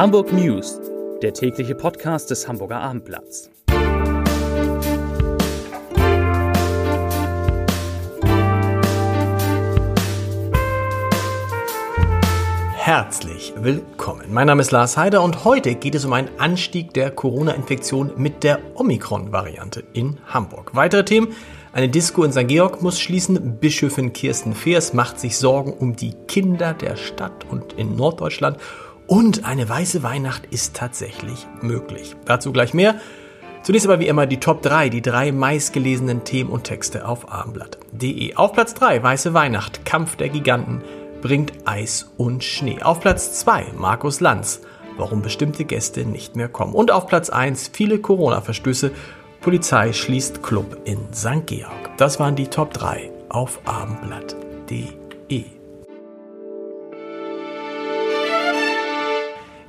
Hamburg News, der tägliche Podcast des Hamburger Abendblatts. Herzlich willkommen. Mein Name ist Lars Heider und heute geht es um einen Anstieg der Corona-Infektion mit der Omikron-Variante in Hamburg. Weitere Themen. Eine Disco in St. Georg muss schließen. Bischöfin Kirsten Feers macht sich Sorgen um die Kinder der Stadt und in Norddeutschland. Und eine weiße Weihnacht ist tatsächlich möglich. Dazu gleich mehr. Zunächst aber wie immer die Top 3, die drei meistgelesenen Themen und Texte auf abendblatt.de. Auf Platz 3 Weiße Weihnacht, Kampf der Giganten bringt Eis und Schnee. Auf Platz 2 Markus Lanz, warum bestimmte Gäste nicht mehr kommen. Und auf Platz 1 viele Corona-Verstöße Polizei schließt Club in St. Georg. Das waren die Top 3 auf abendblatt.de.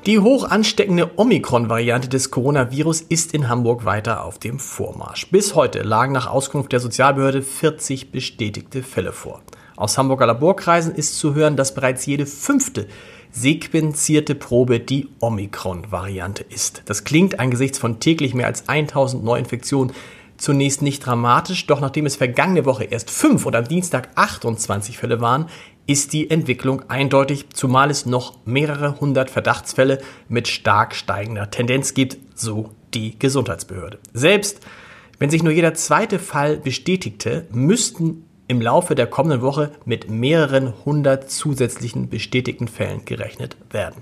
Die hoch ansteckende Omikron-Variante des Coronavirus ist in Hamburg weiter auf dem Vormarsch. Bis heute lagen nach Auskunft der Sozialbehörde 40 bestätigte Fälle vor. Aus Hamburger Laborkreisen ist zu hören, dass bereits jede fünfte sequenzierte Probe die Omikron-Variante ist. Das klingt angesichts von täglich mehr als 1000 Neuinfektionen zunächst nicht dramatisch, doch nachdem es vergangene Woche erst fünf und am Dienstag 28 Fälle waren, ist die Entwicklung eindeutig, zumal es noch mehrere hundert Verdachtsfälle mit stark steigender Tendenz gibt, so die Gesundheitsbehörde. Selbst wenn sich nur jeder zweite Fall bestätigte, müssten im Laufe der kommenden Woche mit mehreren hundert zusätzlichen bestätigten Fällen gerechnet werden.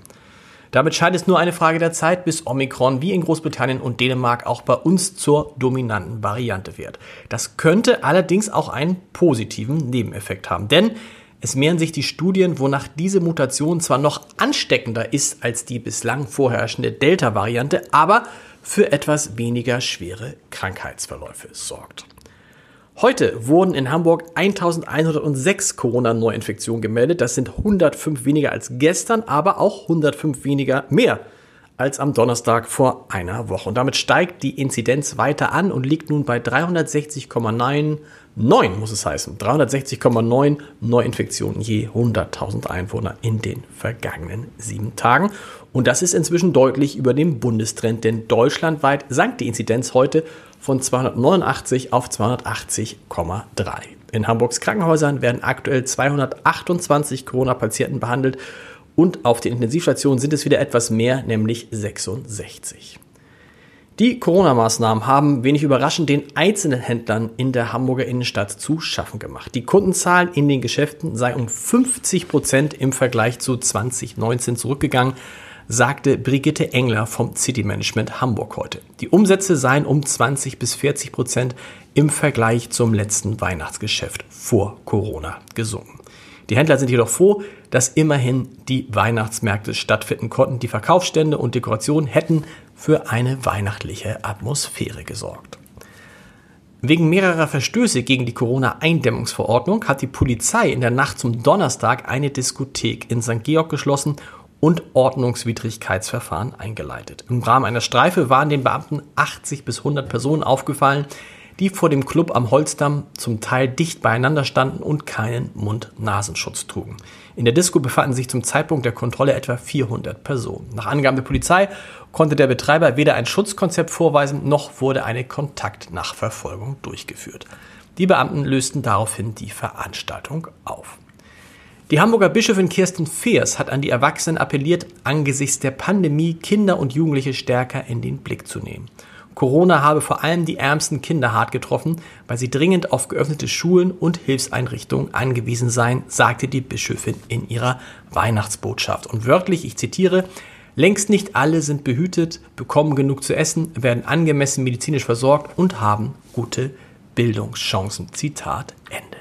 Damit scheint es nur eine Frage der Zeit, bis Omikron wie in Großbritannien und Dänemark auch bei uns zur dominanten Variante wird. Das könnte allerdings auch einen positiven Nebeneffekt haben, denn es mehren sich die Studien, wonach diese Mutation zwar noch ansteckender ist als die bislang vorherrschende Delta-Variante, aber für etwas weniger schwere Krankheitsverläufe sorgt. Heute wurden in Hamburg 1106 Corona-Neuinfektionen gemeldet. Das sind 105 weniger als gestern, aber auch 105 weniger mehr als am Donnerstag vor einer Woche. Und damit steigt die Inzidenz weiter an und liegt nun bei 360,99 muss es heißen. 360,9 Neuinfektionen je 100.000 Einwohner in den vergangenen sieben Tagen. Und das ist inzwischen deutlich über dem Bundestrend, denn deutschlandweit sank die Inzidenz heute von 289 auf 280,3. In Hamburgs Krankenhäusern werden aktuell 228 Corona-Patienten behandelt und auf den Intensivstationen sind es wieder etwas mehr, nämlich 66. Die Corona-Maßnahmen haben wenig überraschend den einzelnen Händlern in der Hamburger Innenstadt zu schaffen gemacht. Die Kundenzahlen in den Geschäften sei um 50 Prozent im Vergleich zu 2019 zurückgegangen sagte Brigitte Engler vom City Management Hamburg heute. Die Umsätze seien um 20 bis 40 Prozent im Vergleich zum letzten Weihnachtsgeschäft vor Corona gesunken. Die Händler sind jedoch froh, dass immerhin die Weihnachtsmärkte stattfinden konnten. Die Verkaufsstände und Dekorationen hätten für eine weihnachtliche Atmosphäre gesorgt. Wegen mehrerer Verstöße gegen die Corona-Eindämmungsverordnung hat die Polizei in der Nacht zum Donnerstag eine Diskothek in St. Georg geschlossen und Ordnungswidrigkeitsverfahren eingeleitet. Im Rahmen einer Streife waren den Beamten 80 bis 100 Personen aufgefallen, die vor dem Club am Holzdamm zum Teil dicht beieinander standen und keinen Mund-Nasenschutz trugen. In der Disco befanden sich zum Zeitpunkt der Kontrolle etwa 400 Personen. Nach Angaben der Polizei konnte der Betreiber weder ein Schutzkonzept vorweisen, noch wurde eine Kontaktnachverfolgung durchgeführt. Die Beamten lösten daraufhin die Veranstaltung auf. Die Hamburger Bischöfin Kirsten Feers hat an die Erwachsenen appelliert, angesichts der Pandemie Kinder und Jugendliche stärker in den Blick zu nehmen. Corona habe vor allem die ärmsten Kinder hart getroffen, weil sie dringend auf geöffnete Schulen und Hilfseinrichtungen angewiesen seien, sagte die Bischöfin in ihrer Weihnachtsbotschaft. Und wörtlich, ich zitiere, längst nicht alle sind behütet, bekommen genug zu essen, werden angemessen medizinisch versorgt und haben gute Bildungschancen. Zitat Ende.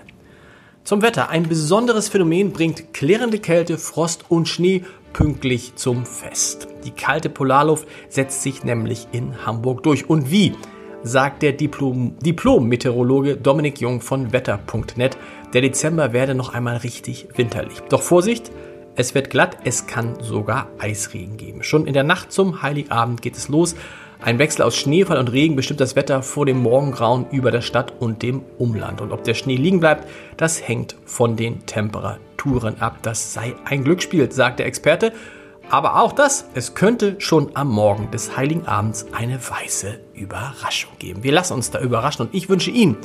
Zum Wetter. Ein besonderes Phänomen bringt klirrende Kälte, Frost und Schnee pünktlich zum Fest. Die kalte Polarluft setzt sich nämlich in Hamburg durch. Und wie? sagt der Diplom-Meteorologe Diplom Dominik Jung von wetter.net. Der Dezember werde noch einmal richtig winterlich. Doch Vorsicht, es wird glatt, es kann sogar Eisregen geben. Schon in der Nacht zum Heiligabend geht es los. Ein Wechsel aus Schneefall und Regen bestimmt das Wetter vor dem Morgengrauen über der Stadt und dem Umland. Und ob der Schnee liegen bleibt, das hängt von den Temperaturen ab. Das sei ein Glücksspiel, sagt der Experte. Aber auch das, es könnte schon am Morgen des Heiligen Abends eine weiße Überraschung geben. Wir lassen uns da überraschen und ich wünsche Ihnen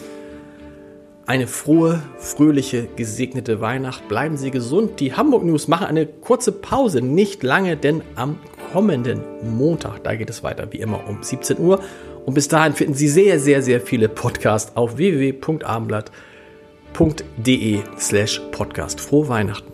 eine frohe, fröhliche, gesegnete Weihnacht. Bleiben Sie gesund. Die Hamburg News machen eine kurze Pause, nicht lange, denn am kommenden Montag, da geht es weiter wie immer um 17 Uhr. Und bis dahin finden Sie sehr, sehr, sehr viele Podcasts auf www.abendblatt.de slash podcast. Frohe Weihnachten.